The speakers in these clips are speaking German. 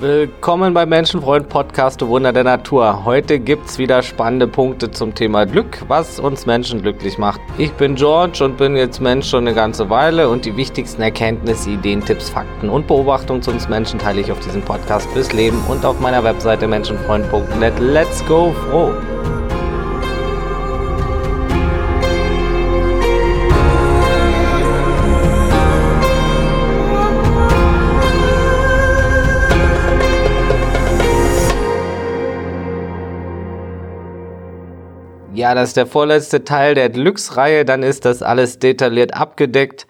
Willkommen beim Menschenfreund Podcast Wunder der Natur. Heute gibt's wieder spannende Punkte zum Thema Glück, was uns Menschen glücklich macht. Ich bin George und bin jetzt Mensch schon eine ganze Weile und die wichtigsten Erkenntnisse, Ideen, Tipps, Fakten und Beobachtungen zu uns Menschen teile ich auf diesem Podcast fürs Leben und auf meiner Webseite menschenfreund.net. Let's go froh! Ja, das ist der vorletzte Teil der Glücksreihe. Dann ist das alles detailliert abgedeckt.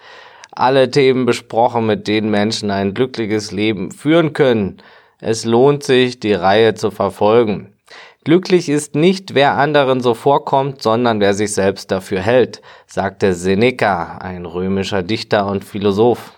Alle Themen besprochen, mit denen Menschen ein glückliches Leben führen können. Es lohnt sich, die Reihe zu verfolgen. Glücklich ist nicht, wer anderen so vorkommt, sondern wer sich selbst dafür hält, sagte Seneca, ein römischer Dichter und Philosoph.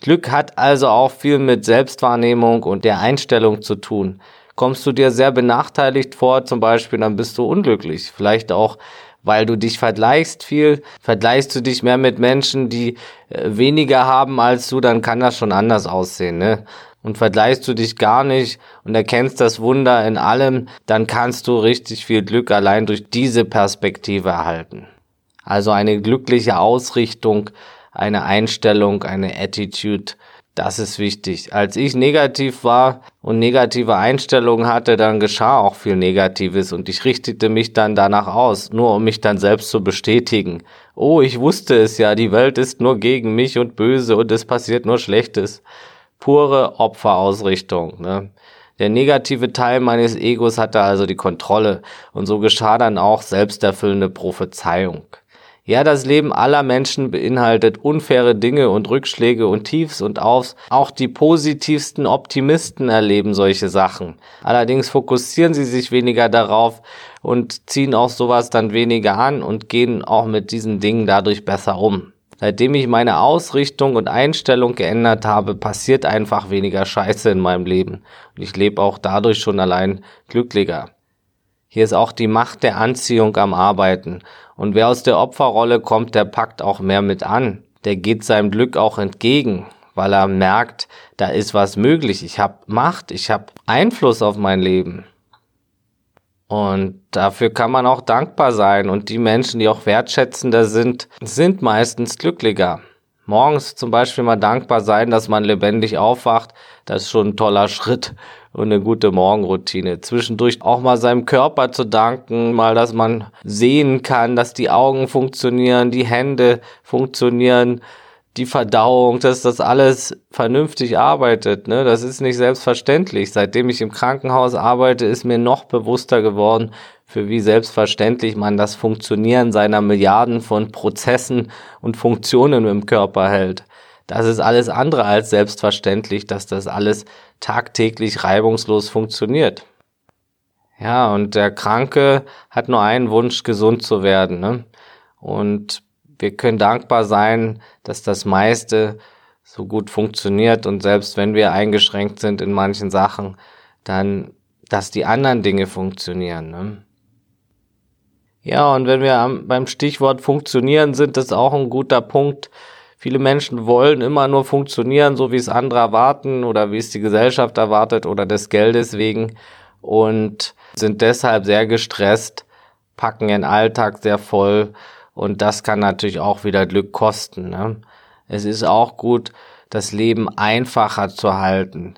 Glück hat also auch viel mit Selbstwahrnehmung und der Einstellung zu tun kommst du dir sehr benachteiligt vor, zum Beispiel, dann bist du unglücklich. Vielleicht auch, weil du dich vergleichst viel, vergleichst du dich mehr mit Menschen, die äh, weniger haben als du, dann kann das schon anders aussehen, ne? Und vergleichst du dich gar nicht und erkennst das Wunder in allem, dann kannst du richtig viel Glück allein durch diese Perspektive erhalten. Also eine glückliche Ausrichtung, eine Einstellung, eine Attitude, das ist wichtig. Als ich negativ war und negative Einstellungen hatte, dann geschah auch viel Negatives und ich richtete mich dann danach aus, nur um mich dann selbst zu bestätigen. Oh, ich wusste es ja, die Welt ist nur gegen mich und böse und es passiert nur Schlechtes. Pure Opferausrichtung. Ne? Der negative Teil meines Egos hatte also die Kontrolle und so geschah dann auch selbsterfüllende Prophezeiung. Ja, das Leben aller Menschen beinhaltet unfaire Dinge und Rückschläge und Tiefs und Aufs. Auch die positivsten Optimisten erleben solche Sachen. Allerdings fokussieren sie sich weniger darauf und ziehen auch sowas dann weniger an und gehen auch mit diesen Dingen dadurch besser um. Seitdem ich meine Ausrichtung und Einstellung geändert habe, passiert einfach weniger Scheiße in meinem Leben. Und ich lebe auch dadurch schon allein glücklicher. Hier ist auch die Macht der Anziehung am Arbeiten. Und wer aus der Opferrolle kommt, der packt auch mehr mit an. Der geht seinem Glück auch entgegen, weil er merkt, da ist was möglich. Ich habe Macht, ich habe Einfluss auf mein Leben. Und dafür kann man auch dankbar sein. Und die Menschen, die auch wertschätzender sind, sind meistens glücklicher. Morgens zum Beispiel mal dankbar sein, dass man lebendig aufwacht, das ist schon ein toller Schritt und eine gute Morgenroutine. Zwischendurch auch mal seinem Körper zu danken, mal, dass man sehen kann, dass die Augen funktionieren, die Hände funktionieren, die Verdauung, dass das alles vernünftig arbeitet. Ne? Das ist nicht selbstverständlich. Seitdem ich im Krankenhaus arbeite, ist mir noch bewusster geworden, für wie selbstverständlich man das Funktionieren seiner Milliarden von Prozessen und Funktionen im Körper hält. Das ist alles andere als selbstverständlich, dass das alles tagtäglich reibungslos funktioniert. Ja, und der Kranke hat nur einen Wunsch, gesund zu werden. Ne? Und wir können dankbar sein, dass das meiste so gut funktioniert und selbst wenn wir eingeschränkt sind in manchen Sachen, dann, dass die anderen Dinge funktionieren. Ne? Ja, und wenn wir am, beim Stichwort funktionieren sind, das auch ein guter Punkt. Viele Menschen wollen immer nur funktionieren, so wie es andere erwarten oder wie es die Gesellschaft erwartet oder des Geldes wegen und sind deshalb sehr gestresst, packen ihren Alltag sehr voll und das kann natürlich auch wieder Glück kosten. Ne? Es ist auch gut, das Leben einfacher zu halten.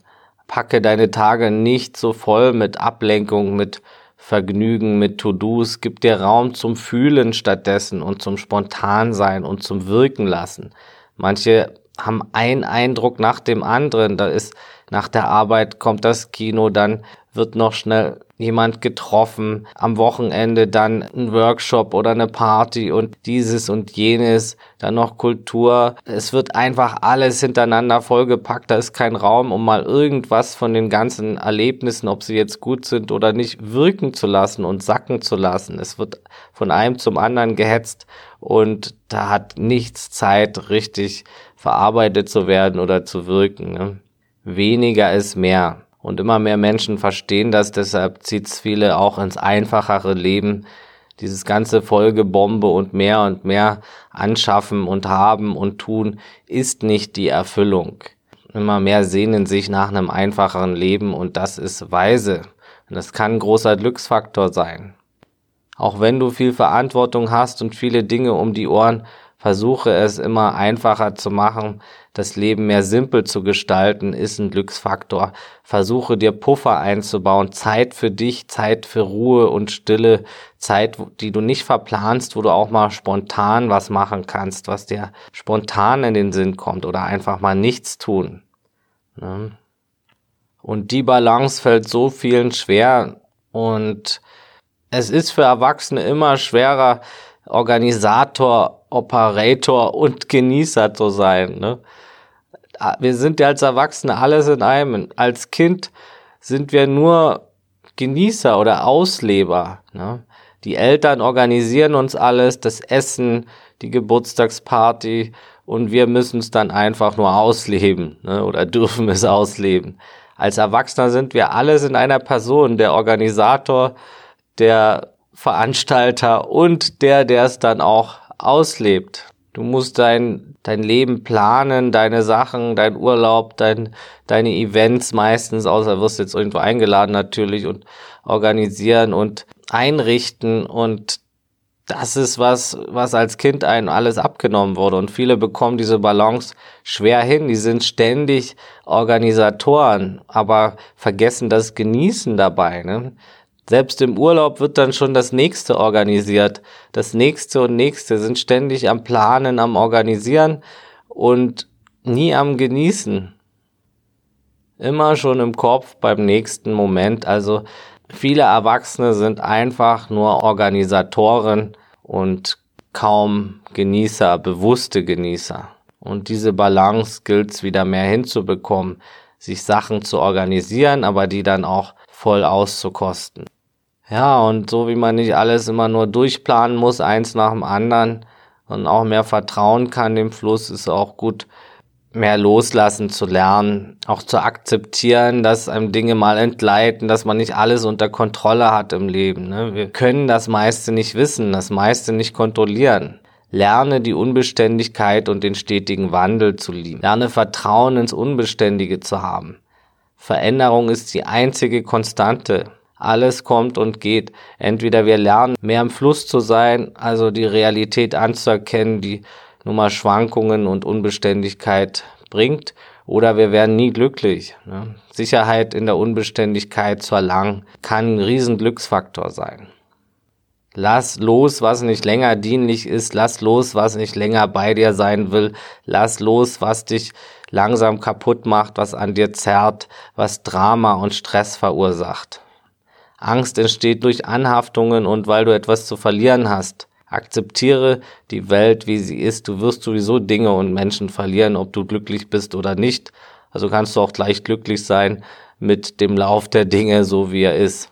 Packe deine Tage nicht so voll mit Ablenkung, mit Vergnügen, mit To-Dos. Gib dir Raum zum Fühlen stattdessen und zum Spontansein und zum Wirken lassen. Manche haben einen Eindruck nach dem anderen. Da ist nach der Arbeit kommt das Kino, dann wird noch schnell jemand getroffen, am Wochenende dann ein Workshop oder eine Party und dieses und jenes, dann noch Kultur. Es wird einfach alles hintereinander vollgepackt, da ist kein Raum, um mal irgendwas von den ganzen Erlebnissen, ob sie jetzt gut sind oder nicht, wirken zu lassen und sacken zu lassen. Es wird von einem zum anderen gehetzt und da hat nichts Zeit, richtig verarbeitet zu werden oder zu wirken. Ne? Weniger ist mehr. Und immer mehr Menschen verstehen das, deshalb zieht es viele auch ins einfachere Leben. Dieses ganze Folgebombe und mehr und mehr anschaffen und haben und tun ist nicht die Erfüllung. immer mehr sehnen sich nach einem einfacheren Leben und das ist weise. Und das kann ein großer Glücksfaktor sein. Auch wenn du viel Verantwortung hast und viele Dinge um die Ohren, versuche es immer einfacher zu machen, das Leben mehr simpel zu gestalten, ist ein Glücksfaktor. Versuche dir Puffer einzubauen, Zeit für dich, Zeit für Ruhe und Stille, Zeit, die du nicht verplanst, wo du auch mal spontan was machen kannst, was dir spontan in den Sinn kommt oder einfach mal nichts tun. Ne? Und die Balance fällt so vielen schwer und es ist für Erwachsene immer schwerer, Organisator, Operator und Genießer zu sein. Ne? Wir sind ja als Erwachsene alles in einem. Als Kind sind wir nur Genießer oder Ausleber. Ne? Die Eltern organisieren uns alles, das Essen, die Geburtstagsparty und wir müssen es dann einfach nur ausleben ne? oder dürfen es ausleben. Als Erwachsener sind wir alles in einer Person, der Organisator, der Veranstalter und der, der es dann auch auslebt. Du musst dein, dein Leben planen, deine Sachen, dein Urlaub, dein, deine Events meistens, außer wirst jetzt irgendwo eingeladen natürlich und organisieren und einrichten und das ist was, was als Kind einem alles abgenommen wurde und viele bekommen diese Balance schwer hin. Die sind ständig Organisatoren, aber vergessen das Genießen dabei. Ne? Selbst im Urlaub wird dann schon das nächste organisiert. Das nächste und nächste sind ständig am Planen, am Organisieren und nie am Genießen. Immer schon im Kopf beim nächsten Moment. Also viele Erwachsene sind einfach nur Organisatoren und kaum Genießer, bewusste Genießer. Und diese Balance gilt es wieder mehr hinzubekommen, sich Sachen zu organisieren, aber die dann auch voll auszukosten. Ja, und so wie man nicht alles immer nur durchplanen muss, eins nach dem anderen und auch mehr vertrauen kann dem Fluss, ist auch gut, mehr loslassen zu lernen, auch zu akzeptieren, dass einem Dinge mal entgleiten, dass man nicht alles unter Kontrolle hat im Leben. Ne? Wir können das meiste nicht wissen, das meiste nicht kontrollieren. Lerne die Unbeständigkeit und den stetigen Wandel zu lieben. Lerne Vertrauen ins Unbeständige zu haben. Veränderung ist die einzige Konstante. Alles kommt und geht. Entweder wir lernen, mehr im Fluss zu sein, also die Realität anzuerkennen, die nun mal Schwankungen und Unbeständigkeit bringt, oder wir werden nie glücklich. Ne? Sicherheit in der Unbeständigkeit zu erlangen, kann ein riesen Glücksfaktor sein. Lass los, was nicht länger dienlich ist. Lass los, was nicht länger bei dir sein will. Lass los, was dich langsam kaputt macht, was an dir zerrt, was Drama und Stress verursacht. Angst entsteht durch Anhaftungen und weil du etwas zu verlieren hast. Akzeptiere die Welt, wie sie ist. Du wirst sowieso Dinge und Menschen verlieren, ob du glücklich bist oder nicht. Also kannst du auch gleich glücklich sein mit dem Lauf der Dinge, so wie er ist.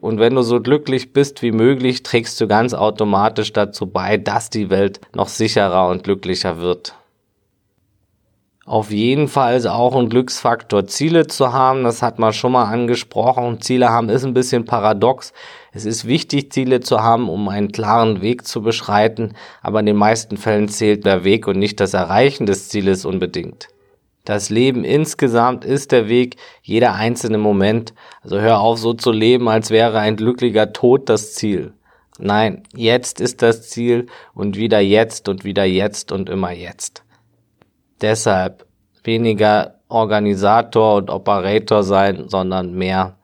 Und wenn du so glücklich bist wie möglich, trägst du ganz automatisch dazu bei, dass die Welt noch sicherer und glücklicher wird auf jeden Fall auch ein Glücksfaktor, Ziele zu haben. Das hat man schon mal angesprochen. Ziele haben ist ein bisschen paradox. Es ist wichtig, Ziele zu haben, um einen klaren Weg zu beschreiten, aber in den meisten Fällen zählt der Weg und nicht das Erreichen des Zieles unbedingt. Das Leben insgesamt ist der Weg, jeder einzelne Moment. Also hör auf, so zu leben, als wäre ein glücklicher Tod das Ziel. Nein, jetzt ist das Ziel und wieder jetzt und wieder jetzt und immer jetzt. Deshalb weniger Organisator und Operator sein, sondern mehr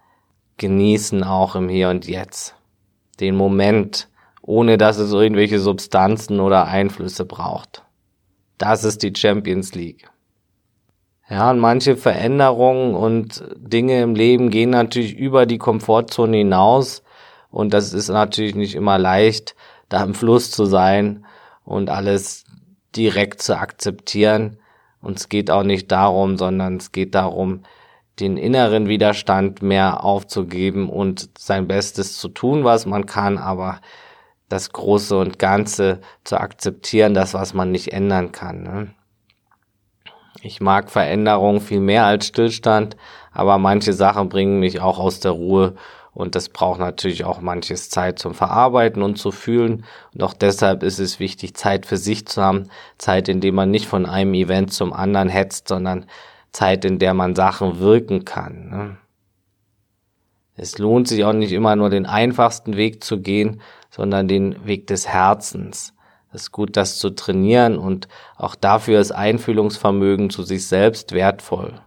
genießen auch im Hier und Jetzt. Den Moment, ohne dass es irgendwelche Substanzen oder Einflüsse braucht. Das ist die Champions League. Ja, und manche Veränderungen und Dinge im Leben gehen natürlich über die Komfortzone hinaus. Und das ist natürlich nicht immer leicht, da im Fluss zu sein und alles direkt zu akzeptieren. Und es geht auch nicht darum, sondern es geht darum, den inneren Widerstand mehr aufzugeben und sein Bestes zu tun, was man kann, aber das Große und Ganze zu akzeptieren, das, was man nicht ändern kann. Ne? Ich mag Veränderung viel mehr als Stillstand, aber manche Sachen bringen mich auch aus der Ruhe Und das braucht natürlich auch manches Zeit zum Verarbeiten und zu fühlen. Und auch deshalb ist es wichtig, Zeit für sich zu haben. Zeit, in der man nicht von einem Event zum anderen hetzt, sondern Zeit, in der man Sachen wirken kann. Ne? Es lohnt sich auch nicht immer nur den einfachsten Weg zu gehen, sondern den Weg des Herzens. Es ist gut, das zu trainieren und auch dafür ist Einfühlungsvermögen zu sich selbst wertvoll.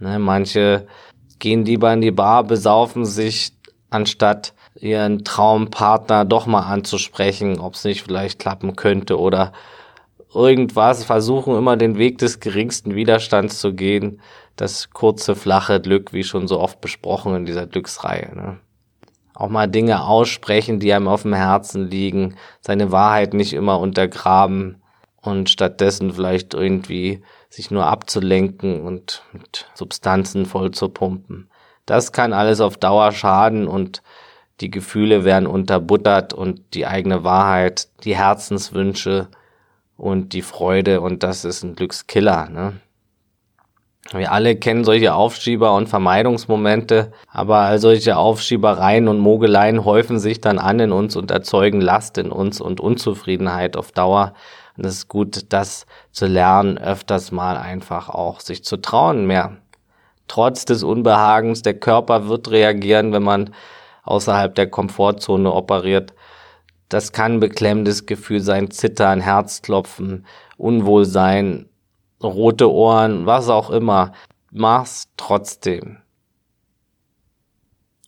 Ne, manche gehen lieber in die Bar, besaufen sich, anstatt ihren Traumpartner doch mal anzusprechen, ob es nicht vielleicht klappen könnte oder irgendwas, versuchen immer den Weg des geringsten Widerstands zu gehen. Das kurze, flache Glück, wie schon so oft besprochen in dieser Glücksreihe. Ne? Auch mal Dinge aussprechen, die einem auf dem Herzen liegen, seine Wahrheit nicht immer untergraben und stattdessen vielleicht irgendwie sich nur abzulenken und mit Substanzen voll zu pumpen. Das kann alles auf Dauer schaden und die Gefühle werden unterbuttert und die eigene Wahrheit, die Herzenswünsche und die Freude und das ist ein Glückskiller. Ne? Wir alle kennen solche Aufschieber und Vermeidungsmomente, aber all solche Aufschiebereien und Mogeleien häufen sich dann an in uns und erzeugen Last in uns und Unzufriedenheit auf Dauer. Und es ist gut, das zu lernen, öfters mal einfach auch sich zu trauen mehr. Trotz des Unbehagens, der Körper wird reagieren, wenn man außerhalb der Komfortzone operiert. Das kann beklemmendes Gefühl sein, Zittern, Herzklopfen, Unwohlsein, rote Ohren, was auch immer. Mach's trotzdem.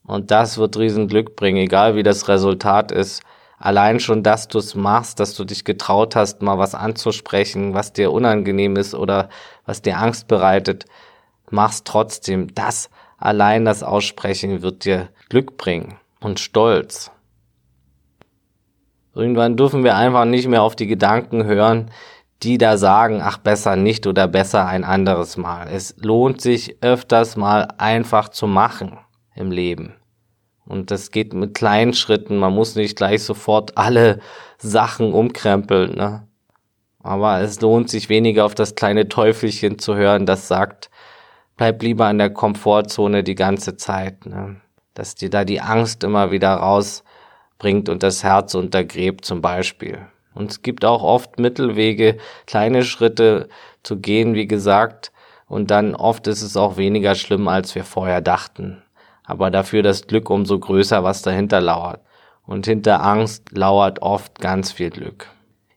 Und das wird riesen Glück bringen, egal wie das Resultat ist. Allein schon, dass du es machst, dass du dich getraut hast, mal was anzusprechen, was dir unangenehm ist oder was dir Angst bereitet, mach's trotzdem. Das allein das Aussprechen wird dir Glück bringen und Stolz. Irgendwann dürfen wir einfach nicht mehr auf die Gedanken hören, die da sagen, ach besser nicht oder besser ein anderes Mal. Es lohnt sich öfters mal einfach zu machen im Leben. Und das geht mit kleinen Schritten. Man muss nicht gleich sofort alle Sachen umkrempeln. Ne? Aber es lohnt sich weniger auf das kleine Teufelchen zu hören, das sagt, bleib lieber an der Komfortzone die ganze Zeit. Ne? Dass dir da die Angst immer wieder raus bringt und das Herz untergräbt zum Beispiel. Und es gibt auch oft Mittelwege, kleine Schritte zu gehen, wie gesagt, und dann oft ist es auch weniger schlimm, als wir vorher dachten. Aber dafür das Glück umso größer, was dahinter lauert. Und hinter Angst lauert oft ganz viel Glück.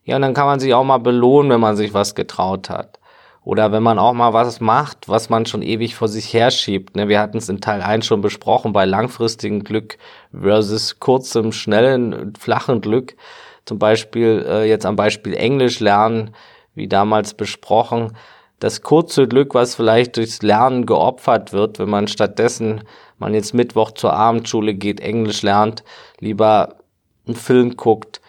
Ja, und dann kann man sich auch mal belohnen, wenn man sich was getraut hat. Oder wenn man auch mal was macht, was man schon ewig vor sich herschiebt. Ne? Wir hatten es in Teil 1 schon besprochen, bei langfristigem Glück versus kurzem, schnellen, flachen Glück. Zum Beispiel äh, jetzt am Beispiel Englisch lernen, wie damals besprochen. Das kurze Glück, was vielleicht durchs Lernen geopfert wird, wenn man stattdessen, man jetzt Mittwoch zur Abendschule geht, Englisch lernt, lieber einen Film guckt,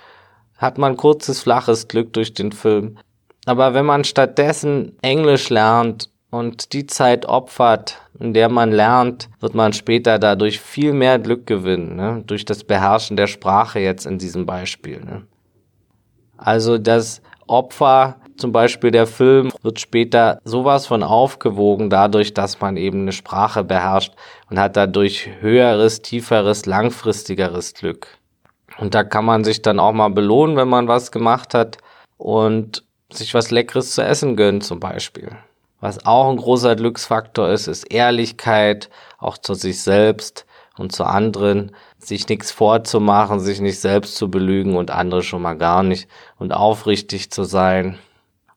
hat man kurzes, flaches Glück durch den Film. Aber wenn man stattdessen Englisch lernt und die Zeit opfert, in der man lernt, wird man später dadurch viel mehr Glück gewinnen, ne? durch das Beherrschen der Sprache jetzt in diesem Beispiel. Ne? Also das Opfer, zum Beispiel der Film, wird später sowas von aufgewogen dadurch, dass man eben eine Sprache beherrscht und hat dadurch höheres, tieferes, langfristigeres Glück. Und da kann man sich dann auch mal belohnen, wenn man was gemacht hat. Und sich was Leckeres zu essen gönnen zum Beispiel. Was auch ein großer Glücksfaktor ist, ist Ehrlichkeit, auch zu sich selbst und zu anderen, sich nichts vorzumachen, sich nicht selbst zu belügen und andere schon mal gar nicht und aufrichtig zu sein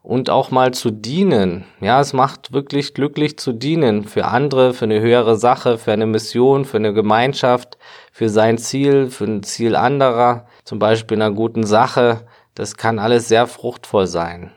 und auch mal zu dienen. Ja, es macht wirklich glücklich zu dienen für andere, für eine höhere Sache, für eine Mission, für eine Gemeinschaft, für sein Ziel, für ein Ziel anderer, zum Beispiel einer guten Sache, das kann alles sehr fruchtvoll sein.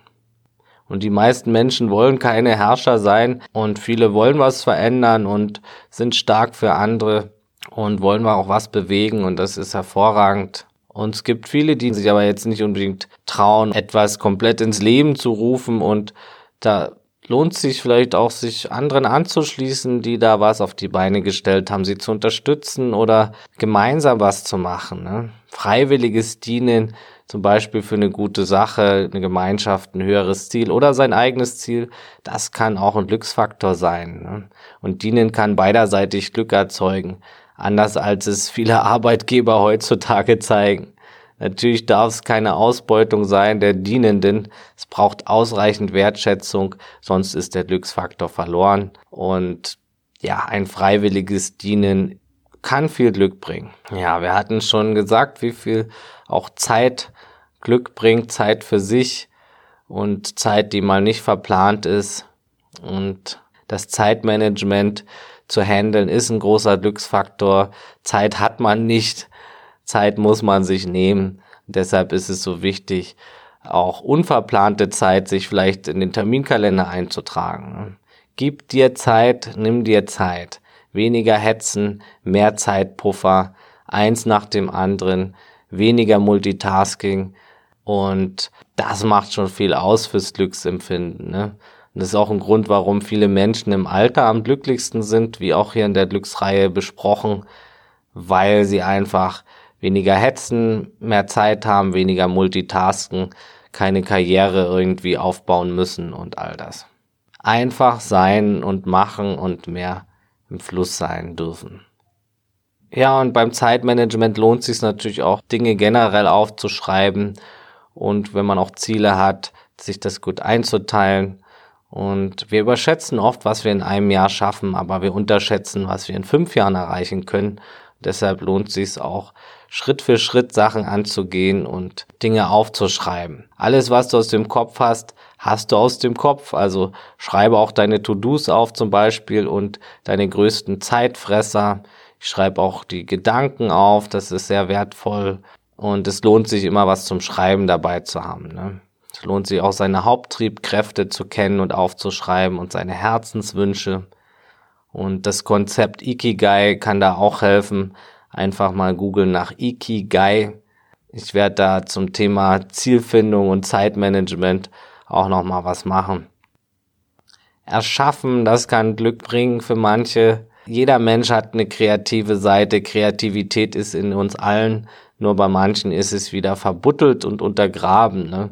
Und die meisten Menschen wollen keine Herrscher sein und viele wollen was verändern und sind stark für andere und wollen auch was bewegen und das ist hervorragend. Und es gibt viele, die sich aber jetzt nicht unbedingt trauen, etwas komplett ins Leben zu rufen und da lohnt sich vielleicht auch, sich anderen anzuschließen, die da was auf die Beine gestellt haben, sie zu unterstützen oder gemeinsam was zu machen. Ne? Freiwilliges Dienen zum Beispiel für eine gute Sache, eine Gemeinschaft, ein höheres Ziel oder sein eigenes Ziel, das kann auch ein Glücksfaktor sein. Ne? Und dienen kann beiderseitig Glück erzeugen. Anders als es viele Arbeitgeber heutzutage zeigen. Natürlich darf es keine Ausbeutung sein der Dienenden. Es braucht ausreichend Wertschätzung, sonst ist der Glücksfaktor verloren. Und ja, ein freiwilliges Dienen kann viel Glück bringen. Ja, wir hatten schon gesagt, wie viel auch Zeit Glück bringt, Zeit für sich und Zeit, die mal nicht verplant ist. Und das Zeitmanagement zu handeln ist ein großer Glücksfaktor. Zeit hat man nicht. Zeit muss man sich nehmen. deshalb ist es so wichtig, auch unverplante Zeit sich vielleicht in den Terminkalender einzutragen. Gib dir Zeit, nimm dir Zeit. Weniger Hetzen, mehr Zeitpuffer, eins nach dem anderen, weniger Multitasking und das macht schon viel aus fürs Glücksempfinden. Ne? Und das ist auch ein Grund, warum viele Menschen im Alter am glücklichsten sind, wie auch hier in der Glücksreihe besprochen, weil sie einfach weniger hetzen, mehr Zeit haben, weniger multitasken, keine Karriere irgendwie aufbauen müssen und all das. Einfach sein und machen und mehr im Fluss sein dürfen. Ja, und beim Zeitmanagement lohnt es sich natürlich auch, Dinge generell aufzuschreiben und wenn man auch Ziele hat, sich das gut einzuteilen. Und wir überschätzen oft, was wir in einem Jahr schaffen, aber wir unterschätzen, was wir in fünf Jahren erreichen können. Deshalb lohnt es sich auch, Schritt für Schritt Sachen anzugehen und Dinge aufzuschreiben. Alles, was du aus dem Kopf hast, hast du aus dem Kopf. Also schreibe auch deine To-Dos auf zum Beispiel und deine größten Zeitfresser. Ich schreibe auch die Gedanken auf, das ist sehr wertvoll. Und es lohnt sich immer was zum Schreiben dabei zu haben. Ne? Lohnt sich auch seine Haupttriebkräfte zu kennen und aufzuschreiben und seine Herzenswünsche. Und das Konzept Ikigai kann da auch helfen. Einfach mal googeln nach Ikigai. Ich werde da zum Thema Zielfindung und Zeitmanagement auch noch mal was machen. Erschaffen, das kann Glück bringen für manche. Jeder Mensch hat eine kreative Seite. Kreativität ist in uns allen. Nur bei manchen ist es wieder verbuttelt und untergraben. Ne?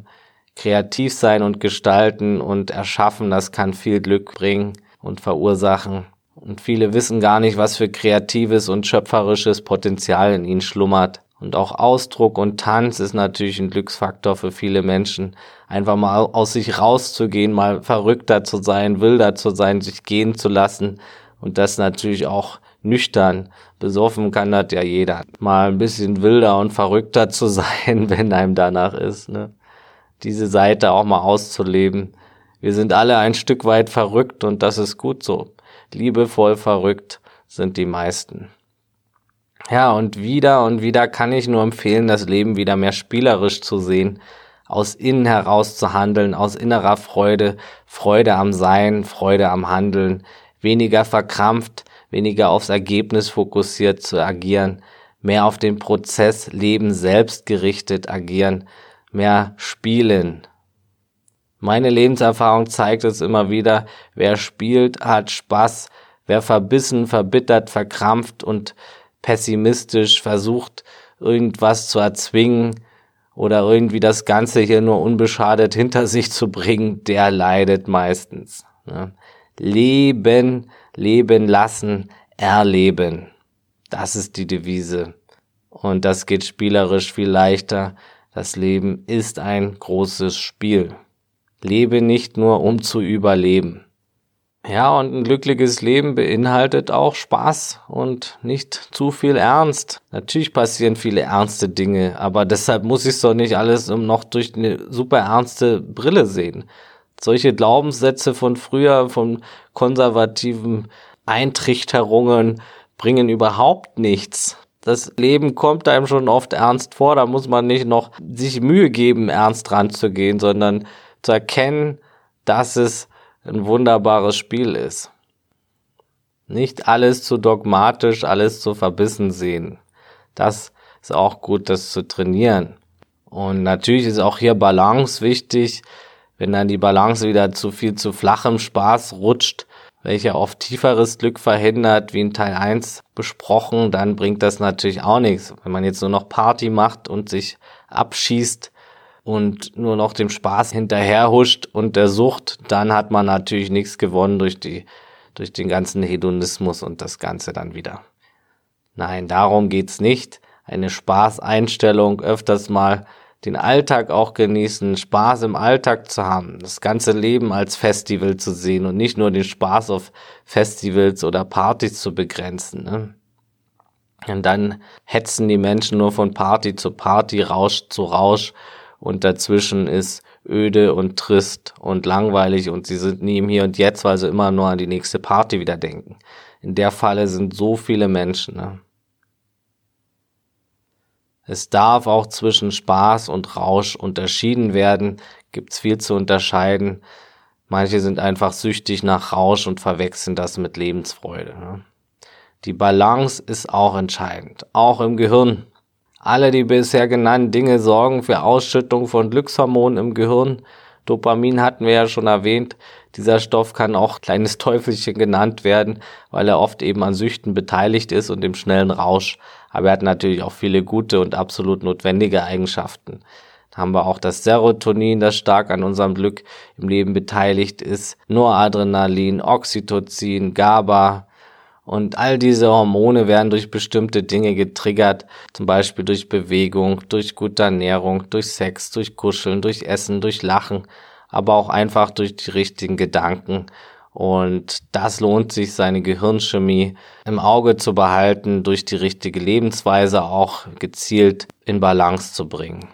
Kreativ sein und gestalten und erschaffen, das kann viel Glück bringen und verursachen. Und viele wissen gar nicht, was für kreatives und schöpferisches Potenzial in ihnen schlummert. Und auch Ausdruck und Tanz ist natürlich ein Glücksfaktor für viele Menschen. Einfach mal aus sich rauszugehen, mal verrückter zu sein, wilder zu sein, sich gehen zu lassen. Und das natürlich auch nüchtern. Besoffen kann das ja jeder. Mal ein bisschen wilder und verrückter zu sein, wenn einem danach ist. Ne? Diese Seite auch mal auszuleben. Wir sind alle ein Stück weit verrückt und das ist gut so. Liebevoll verrückt sind die meisten. Ja, und wieder und wieder kann ich nur empfehlen, das Leben wieder mehr spielerisch zu sehen, aus innen heraus zu handeln, aus innerer Freude, Freude am Sein, Freude am Handeln, weniger verkrampft, weniger aufs Ergebnis fokussiert zu agieren, mehr auf den Prozess Leben selbst gerichtet agieren, mehr spielen. Meine Lebenserfahrung zeigt es immer wieder, wer spielt, hat Spaß, wer verbissen, verbittert, verkrampft und pessimistisch versucht, irgendwas zu erzwingen oder irgendwie das Ganze hier nur unbeschadet hinter sich zu bringen, der leidet meistens. Ne? Leben, leben lassen, erleben. Das ist die Devise. Und das geht spielerisch viel leichter. Das Leben ist ein großes Spiel. Lebe nicht nur, um zu überleben. Ja, und ein glückliches Leben beinhaltet auch Spaß und nicht zu viel Ernst. Natürlich passieren viele ernste Dinge, aber deshalb muss ich es doch nicht alles noch durch eine super ernste Brille sehen. Solche Glaubenssätze von früher, von konservativen Eintrichterungen bringen überhaupt nichts. Das Leben kommt einem schon oft ernst vor, da muss man nicht noch sich Mühe geben, ernst ranzugehen, sondern zu erkennen, dass es ein wunderbares Spiel ist. Nicht alles zu dogmatisch, alles zu verbissen sehen. Das ist auch gut, das zu trainieren. Und natürlich ist auch hier Balance wichtig. Wenn dann die Balance wieder zu viel zu flachem Spaß rutscht, welcher oft tieferes Glück verhindert, wie in Teil 1 besprochen, dann bringt das natürlich auch nichts. Wenn man jetzt nur noch Party macht und sich abschießt, und nur noch dem Spaß hinterherhuscht und der Sucht, dann hat man natürlich nichts gewonnen durch die, durch den ganzen Hedonismus und das Ganze dann wieder Nein, darum geht's nicht. Eine Spaßeinstellung, öfters mal den Alltag auch genießen, Spaß im Alltag zu haben, das ganze Leben als Festival zu sehen und nicht nur den Spaß auf Festivals oder Partys zu begrenzen. Ne? Und dann hetzen die Menschen nur von Party zu Party, Rausch zu Rausch und dazwischen ist öde und trist und langweilig und sie sind nie im Hier und Jetzt, weil sie immer nur an die nächste Party wieder denken. In der Falle sind so viele Menschen. Ne? Es darf auch zwischen Spaß und Rausch unterschieden werden, gibt's viel zu unterscheiden. Manche sind einfach süchtig nach Rausch und verwechseln das mit Lebensfreude. Ne? Die Balance ist auch entscheidend, auch im Gehirn. Alle die bisher genannten Dinge sorgen für Ausschüttung von Glückshormonen im Gehirn. Dopamin hatten wir ja schon erwähnt. Dieser Stoff kann auch kleines Teufelchen genannt werden, weil er oft eben an Süchten beteiligt ist und dem schnellen Rausch. Aber er hat natürlich auch viele gute und absolut notwendige Eigenschaften. Da haben wir auch das Serotonin, das stark an unserem Glück im Leben beteiligt ist, Noradrenalin, Oxytocin, GABA, und all diese Hormone werden durch bestimmte Dinge getriggert, zum Beispiel durch Bewegung, durch gute Ernährung, durch Sex, durch Kuscheln, durch Essen, durch Lachen, aber auch einfach durch die richtigen Gedanken. Und das lohnt sich, seine Gehirnchemie im Auge zu behalten, durch die richtige Lebensweise auch gezielt in Balance zu bringen.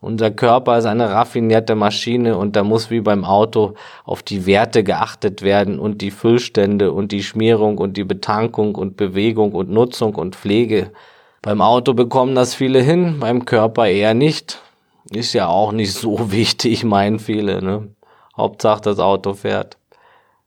Unser Körper ist eine raffinierte Maschine und da muss wie beim Auto auf die Werte geachtet werden und die Füllstände und die Schmierung und die Betankung und Bewegung und Nutzung und Pflege. Beim Auto bekommen das viele hin, beim Körper eher nicht. Ist ja auch nicht so wichtig, meinen viele, ne? Hauptsache das Auto fährt.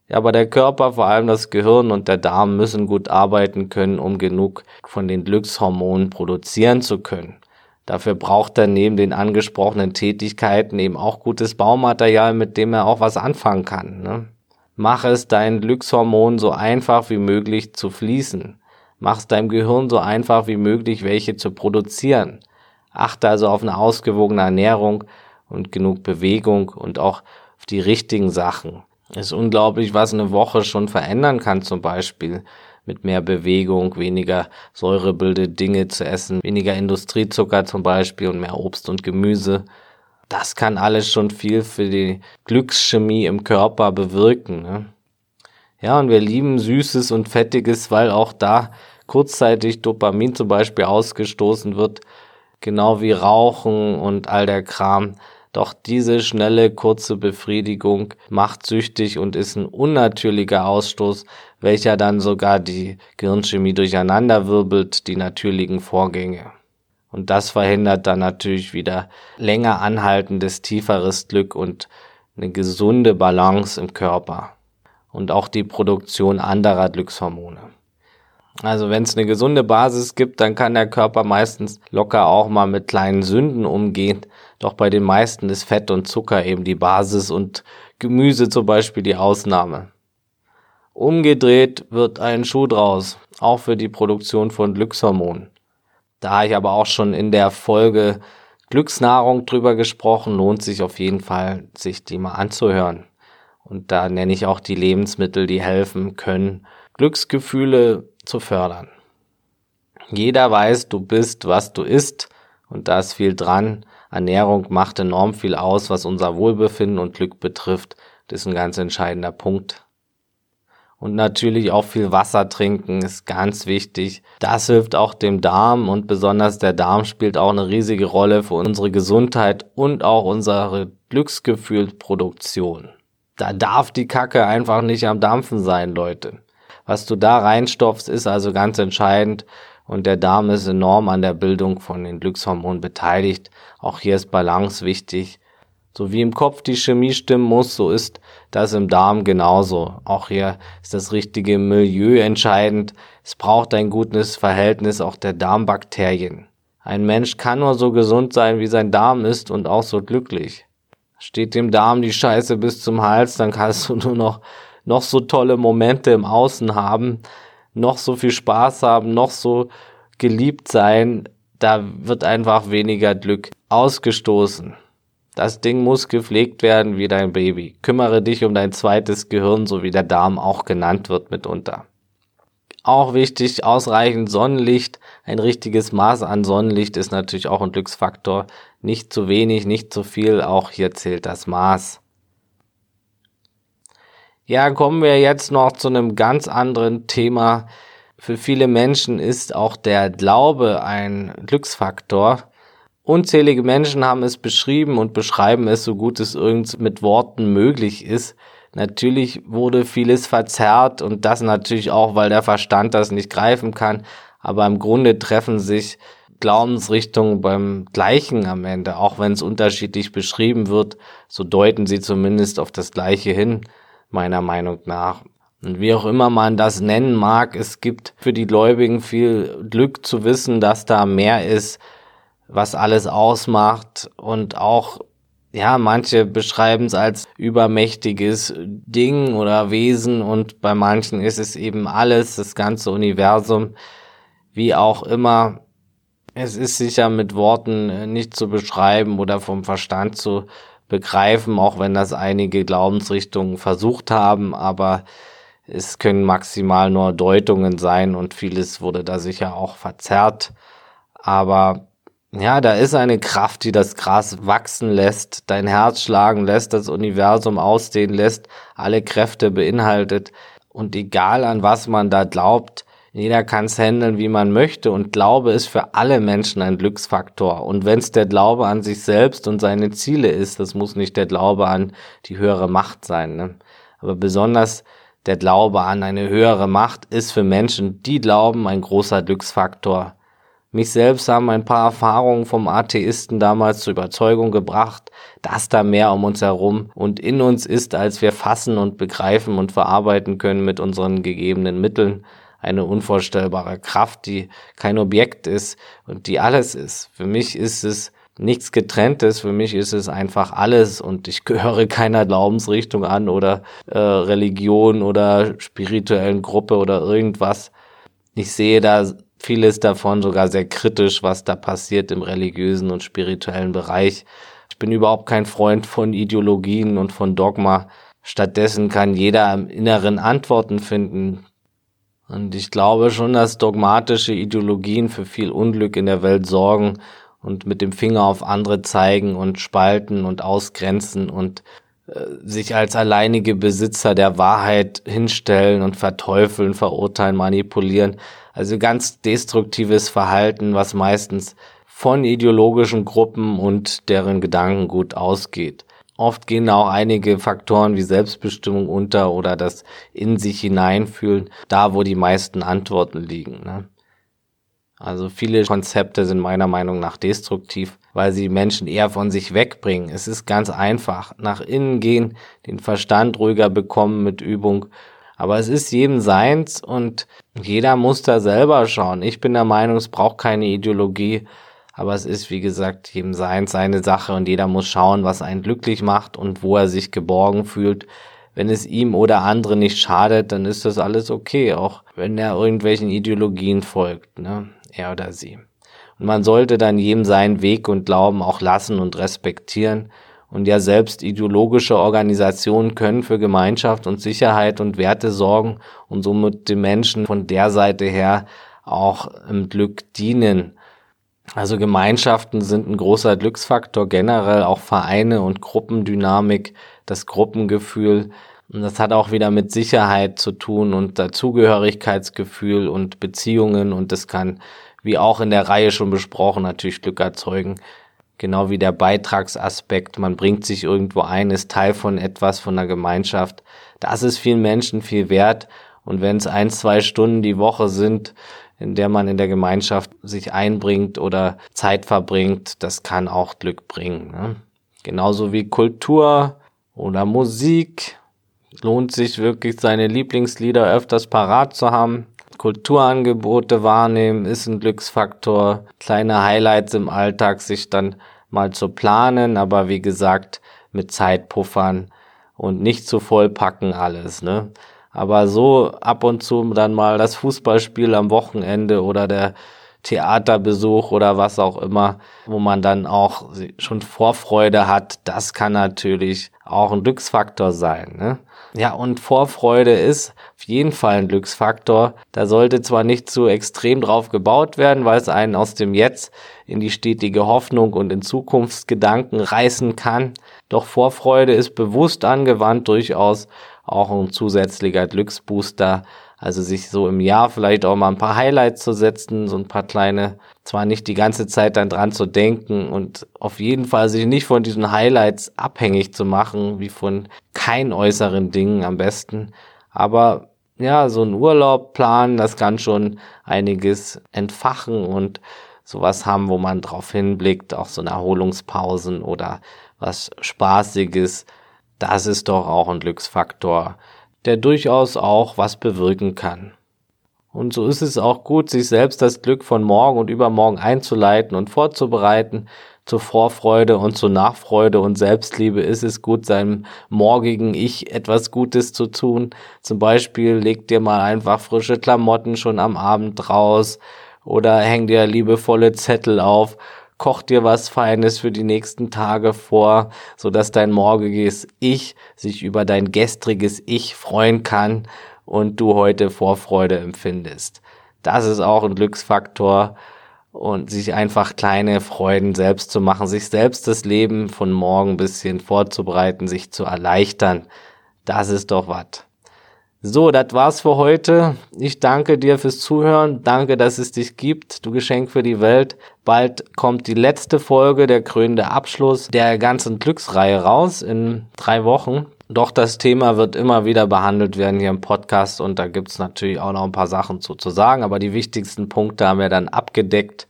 Ja, aber der Körper, vor allem das Gehirn und der Darm müssen gut arbeiten können, um genug von den Glückshormonen produzieren zu können. Dafür braucht er neben den angesprochenen Tätigkeiten eben auch gutes Baumaterial, mit dem er auch was anfangen kann. Ne? Mach es deinen Glückshormonen so einfach wie möglich zu fließen. Mach es deinem Gehirn so einfach wie möglich, welche zu produzieren. Achte also auf eine ausgewogene Ernährung und genug Bewegung und auch auf die richtigen Sachen. Ist unglaublich, was eine Woche schon verändern kann zum Beispiel mit mehr Bewegung, weniger säurebildende Dinge zu essen, weniger Industriezucker zum Beispiel und mehr Obst und Gemüse. Das kann alles schon viel für die Glückschemie im Körper bewirken. Ne? Ja, und wir lieben Süßes und Fettiges, weil auch da kurzzeitig Dopamin zum Beispiel ausgestoßen wird, genau wie Rauchen und all der Kram. Doch diese schnelle, kurze Befriedigung macht süchtig und ist ein unnatürlicher Ausstoß, welcher dann sogar die Gehirnchemie durcheinanderwirbelt, die natürlichen Vorgänge. Und das verhindert dann natürlich wieder länger anhaltendes, tieferes Glück und eine gesunde Balance im Körper und auch die Produktion anderer Glückshormone. Also wenn es eine gesunde Basis gibt, dann kann der Körper meistens locker auch mal mit kleinen Sünden umgehen. Doch bei den meisten ist Fett und Zucker eben die Basis und Gemüse zum Beispiel die Ausnahme. Umgedreht wird ein Schuh draus, auch für die Produktion von Glückshormonen. Da ich aber auch schon in der Folge Glücksnahrung drüber gesprochen, lohnt sich auf jeden Fall, sich die mal anzuhören. Und da nenne ich auch die Lebensmittel, die helfen können, Glücksgefühle zu fördern. Jeder weiß, du bist, was du isst, und da ist viel dran. Ernährung macht enorm viel aus, was unser Wohlbefinden und Glück betrifft. Das ist ein ganz entscheidender Punkt. Und natürlich auch viel Wasser trinken ist ganz wichtig. Das hilft auch dem Darm und besonders der Darm spielt auch eine riesige Rolle für unsere Gesundheit und auch unsere Glücksgefühlproduktion. Da darf die Kacke einfach nicht am Dampfen sein, Leute. Was du da reinstopfst, ist also ganz entscheidend und der Darm ist enorm an der Bildung von den Glückshormonen beteiligt. Auch hier ist Balance wichtig. So wie im Kopf die Chemie stimmen muss, so ist das im Darm genauso. Auch hier ist das richtige Milieu entscheidend. Es braucht ein gutes Verhältnis auch der Darmbakterien. Ein Mensch kann nur so gesund sein, wie sein Darm ist und auch so glücklich. Steht dem Darm die Scheiße bis zum Hals, dann kannst du nur noch, noch so tolle Momente im Außen haben, noch so viel Spaß haben, noch so geliebt sein. Da wird einfach weniger Glück ausgestoßen. Das Ding muss gepflegt werden wie dein Baby. Kümmere dich um dein zweites Gehirn, so wie der Darm auch genannt wird mitunter. Auch wichtig, ausreichend Sonnenlicht. Ein richtiges Maß an Sonnenlicht ist natürlich auch ein Glücksfaktor. Nicht zu wenig, nicht zu viel, auch hier zählt das Maß. Ja, kommen wir jetzt noch zu einem ganz anderen Thema. Für viele Menschen ist auch der Glaube ein Glücksfaktor. Unzählige Menschen haben es beschrieben und beschreiben es so gut es irgend mit Worten möglich ist. Natürlich wurde vieles verzerrt und das natürlich auch, weil der Verstand das nicht greifen kann. Aber im Grunde treffen sich Glaubensrichtungen beim gleichen am Ende. Auch wenn es unterschiedlich beschrieben wird, so deuten sie zumindest auf das Gleiche hin, meiner Meinung nach. Und wie auch immer man das nennen mag, es gibt für die Gläubigen viel Glück zu wissen, dass da mehr ist, was alles ausmacht und auch ja, manche beschreiben es als übermächtiges Ding oder Wesen und bei manchen ist es eben alles, das ganze Universum, wie auch immer. Es ist sicher mit Worten äh, nicht zu beschreiben oder vom Verstand zu begreifen, auch wenn das einige Glaubensrichtungen versucht haben, aber es können maximal nur Deutungen sein und vieles wurde da sicher auch verzerrt. Aber ja, da ist eine Kraft, die das Gras wachsen lässt, dein Herz schlagen lässt, das Universum ausdehnen lässt, alle Kräfte beinhaltet. Und egal an was man da glaubt, jeder kann es handeln, wie man möchte. Und Glaube ist für alle Menschen ein Glücksfaktor. Und wenn es der Glaube an sich selbst und seine Ziele ist, das muss nicht der Glaube an die höhere Macht sein. Ne? Aber besonders der Glaube an eine höhere Macht ist für Menschen, die glauben, ein großer Glücksfaktor. Mich selbst haben ein paar Erfahrungen vom Atheisten damals zur Überzeugung gebracht, dass da mehr um uns herum und in uns ist, als wir fassen und begreifen und verarbeiten können mit unseren gegebenen Mitteln. Eine unvorstellbare Kraft, die kein Objekt ist und die alles ist. Für mich ist es nichts getrenntes, für mich ist es einfach alles und ich gehöre keiner Glaubensrichtung an oder äh, Religion oder spirituellen Gruppe oder irgendwas. Ich sehe da vieles davon sogar sehr kritisch, was da passiert im religiösen und spirituellen Bereich. Ich bin überhaupt kein Freund von Ideologien und von Dogma. Stattdessen kann jeder im Inneren Antworten finden. Und ich glaube schon, dass dogmatische Ideologien für viel Unglück in der Welt sorgen und mit dem Finger auf andere zeigen und spalten und ausgrenzen und äh, sich als alleinige Besitzer der Wahrheit hinstellen und verteufeln, verurteilen, manipulieren. Also ganz destruktives Verhalten, was meistens von ideologischen Gruppen und deren Gedanken gut ausgeht. Oft gehen auch einige Faktoren wie Selbstbestimmung unter oder das in sich hineinfühlen, da wo die meisten Antworten liegen. Ne? Also viele Konzepte sind meiner Meinung nach destruktiv, weil sie Menschen eher von sich wegbringen. Es ist ganz einfach. Nach innen gehen, den Verstand ruhiger bekommen mit Übung aber es ist jedem seins und jeder muss da selber schauen. Ich bin der Meinung, es braucht keine Ideologie, aber es ist, wie gesagt, jedem seins seine Sache und jeder muss schauen, was einen glücklich macht und wo er sich geborgen fühlt. Wenn es ihm oder anderen nicht schadet, dann ist das alles okay, auch wenn er irgendwelchen Ideologien folgt, ne? er oder sie. Und man sollte dann jedem seinen Weg und Glauben auch lassen und respektieren und ja selbst ideologische Organisationen können für Gemeinschaft und Sicherheit und Werte sorgen und somit den Menschen von der Seite her auch im Glück dienen. Also Gemeinschaften sind ein großer Glücksfaktor, generell auch Vereine und Gruppendynamik, das Gruppengefühl. Und das hat auch wieder mit Sicherheit zu tun und Dazugehörigkeitsgefühl und Beziehungen und das kann, wie auch in der Reihe schon besprochen, natürlich Glück erzeugen. Genau wie der Beitragsaspekt. Man bringt sich irgendwo ein, ist Teil von etwas, von einer Gemeinschaft. Das ist vielen Menschen viel wert. Und wenn es ein, zwei Stunden die Woche sind, in der man in der Gemeinschaft sich einbringt oder Zeit verbringt, das kann auch Glück bringen. Ne? Genauso wie Kultur oder Musik. Lohnt sich wirklich, seine Lieblingslieder öfters parat zu haben. Kulturangebote wahrnehmen ist ein Glücksfaktor. Kleine Highlights im Alltag sich dann mal zu planen, aber wie gesagt, mit Zeitpuffern und nicht zu vollpacken alles, ne? Aber so ab und zu dann mal das Fußballspiel am Wochenende oder der Theaterbesuch oder was auch immer, wo man dann auch schon Vorfreude hat, das kann natürlich auch ein Glücksfaktor sein. Ne? Ja, und Vorfreude ist auf jeden Fall ein Glücksfaktor. Da sollte zwar nicht zu extrem drauf gebaut werden, weil es einen aus dem Jetzt in die stetige Hoffnung und in Zukunftsgedanken reißen kann. Doch Vorfreude ist bewusst angewandt durchaus auch ein zusätzlicher Glücksbooster also sich so im Jahr vielleicht auch mal ein paar Highlights zu setzen, so ein paar kleine, zwar nicht die ganze Zeit dann dran zu denken und auf jeden Fall sich nicht von diesen Highlights abhängig zu machen, wie von kein äußeren Dingen am besten. Aber ja, so ein Urlaub planen, das kann schon einiges entfachen und sowas haben, wo man drauf hinblickt, auch so eine Erholungspausen oder was Spaßiges. Das ist doch auch ein Glücksfaktor der durchaus auch was bewirken kann. Und so ist es auch gut, sich selbst das Glück von morgen und übermorgen einzuleiten und vorzubereiten. Zur Vorfreude und zur Nachfreude und Selbstliebe ist es gut, seinem morgigen Ich etwas Gutes zu tun. Zum Beispiel leg dir mal einfach frische Klamotten schon am Abend raus oder häng dir liebevolle Zettel auf koch dir was Feines für die nächsten Tage vor, so dass dein morgiges Ich sich über dein gestriges Ich freuen kann und du heute Vorfreude empfindest. Das ist auch ein Glücksfaktor und sich einfach kleine Freuden selbst zu machen, sich selbst das Leben von morgen ein bisschen vorzubereiten, sich zu erleichtern. Das ist doch was. So, das war's für heute. Ich danke dir fürs Zuhören. Danke, dass es dich gibt. Du Geschenk für die Welt. Bald kommt die letzte Folge, der krönende Abschluss der ganzen Glücksreihe raus in drei Wochen. Doch das Thema wird immer wieder behandelt werden hier im Podcast und da gibt's natürlich auch noch ein paar Sachen zu, zu sagen, aber die wichtigsten Punkte haben wir dann abgedeckt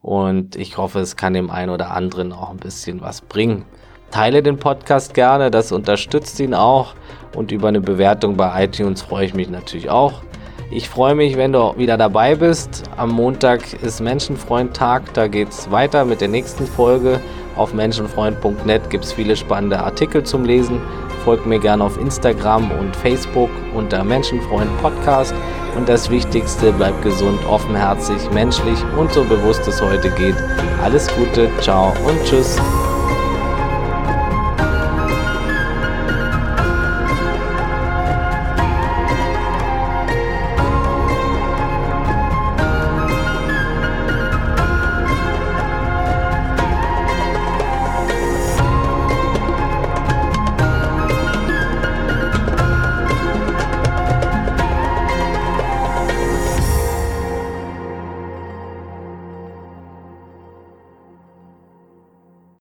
und ich hoffe, es kann dem einen oder anderen auch ein bisschen was bringen. Teile den Podcast gerne, das unterstützt ihn auch und über eine Bewertung bei iTunes freue ich mich natürlich auch. Ich freue mich, wenn du wieder dabei bist. Am Montag ist Menschenfreund-Tag, da geht es weiter mit der nächsten Folge. Auf menschenfreund.net gibt es viele spannende Artikel zum Lesen. Folgt mir gerne auf Instagram und Facebook unter Menschenfreund Podcast. Und das Wichtigste, bleibt gesund, offenherzig, menschlich und so bewusst es heute geht. Alles Gute, ciao und tschüss.